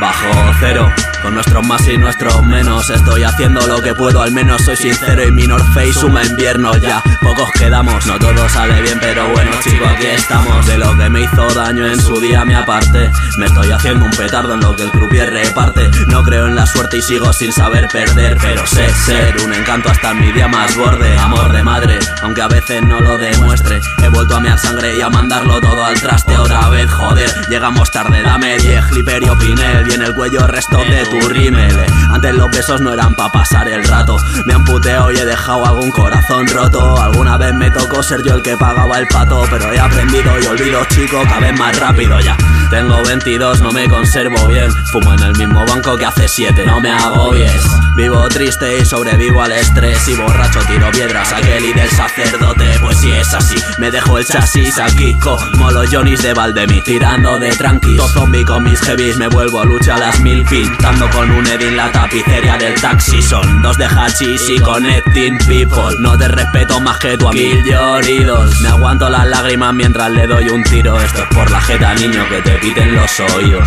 Bajo cero, con nuestros más y nuestros menos. Estoy haciendo lo que puedo, al menos soy sincero. Y mi North Face suma invierno ya, pocos quedamos No todo sale bien, pero bueno chicos, aquí estamos. De lo que me hizo daño en su día me aparte. Me estoy haciendo un petardo en lo que el croupier reparte. No creo en la suerte y sigo sin saber perder. Pero sé ser un encanto hasta mi día más borde. Amor de madre, aunque a veces no lo demuestre. He vuelto a mear sangre y a mandarlo todo al traste otra vez Joder, llegamos tarde, dame 10 Clipper y Opinel y en el cuello resto de tu rímel. Antes los besos no eran pa' pasar el rato. Me han puteado y he dejado algún corazón roto. Alguna vez me tocó ser yo el que pagaba el pato Pero he aprendido y olvido chico cada vez más rápido ya. Tengo 22, no me conservo bien. Fumo en el mismo banco que hace 7, no me agobies Vivo triste y sobrevivo al estrés. Y borracho tiro piedras a Kelly del sacerdote. Pues si es así, me dejo el chasis aquí. Como los Johnny's de Valdemí Tirando de tranquis. Todo zombie con mis heavies Me vuelvo a lucha a las mil Pintando con un Edin la tapicería del taxi. Son dos de hachís y connecting people. No te respeto más que tu amigo Kill your idols. Me aguanto las lágrimas mientras le doy un tiro. Esto es por la jeta niño que te piten los oídos